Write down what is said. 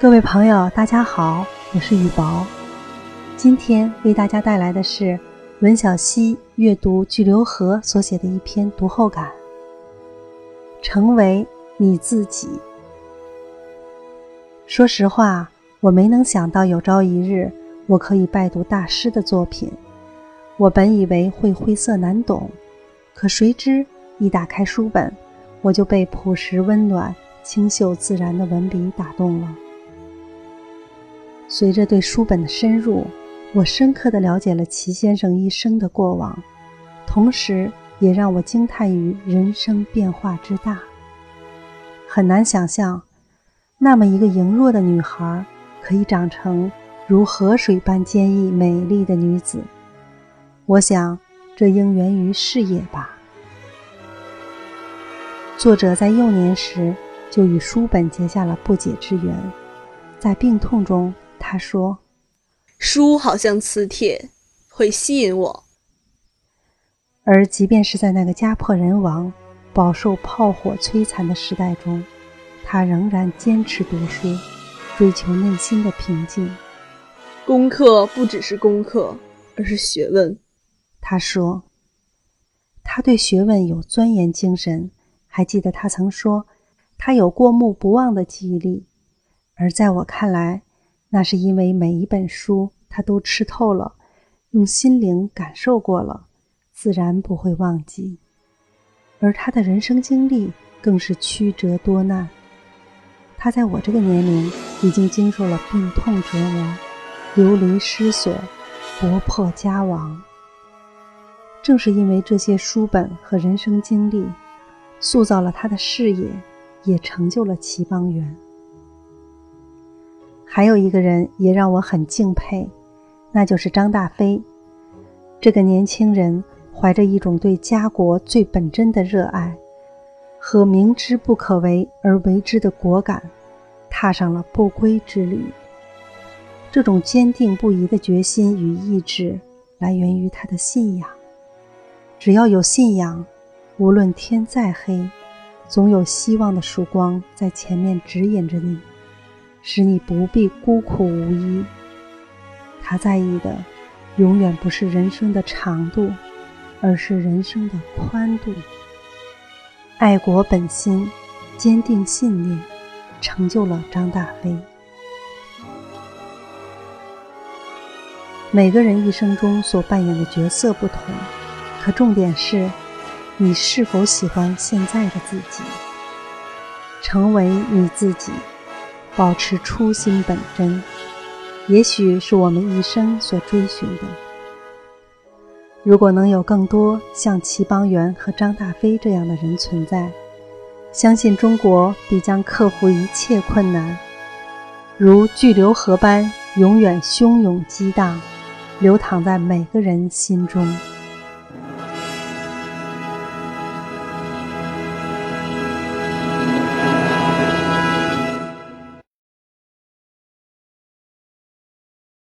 各位朋友，大家好，我是雨薄。今天为大家带来的是文小溪阅读巨流河所写的一篇读后感。成为你自己。说实话，我没能想到有朝一日我可以拜读大师的作品。我本以为会晦涩难懂，可谁知一打开书本，我就被朴实温暖、清秀自然的文笔打动了。随着对书本的深入，我深刻地了解了齐先生一生的过往，同时也让我惊叹于人生变化之大。很难想象，那么一个羸弱的女孩，可以长成如河水般坚毅美丽的女子。我想，这应源于事业吧。作者在幼年时就与书本结下了不解之缘，在病痛中。他说：“书好像磁铁，会吸引我。而即便是在那个家破人亡、饱受炮火摧残的时代中，他仍然坚持读书，追求内心的平静。功课不只是功课，而是学问。”他说：“他对学问有钻研精神。还记得他曾说，他有过目不忘的记忆力。而在我看来，那是因为每一本书他都吃透了，用心灵感受过了，自然不会忘记。而他的人生经历更是曲折多难。他在我这个年龄已经经受了病痛折磨、流离失所、国破家亡。正是因为这些书本和人生经历，塑造了他的事业，也成就了齐邦媛。还有一个人也让我很敬佩，那就是张大飞。这个年轻人怀着一种对家国最本真的热爱，和明知不可为而为之的果敢，踏上了不归之旅。这种坚定不移的决心与意志，来源于他的信仰。只要有信仰，无论天再黑，总有希望的曙光在前面指引着你。使你不必孤苦无依。他在意的，永远不是人生的长度，而是人生的宽度。爱国本心，坚定信念，成就了张大飞。每个人一生中所扮演的角色不同，可重点是，你是否喜欢现在的自己？成为你自己。保持初心本真，也许是我们一生所追寻的。如果能有更多像齐邦媛和张大飞这样的人存在，相信中国必将克服一切困难，如巨流河般永远汹涌激荡，流淌在每个人心中。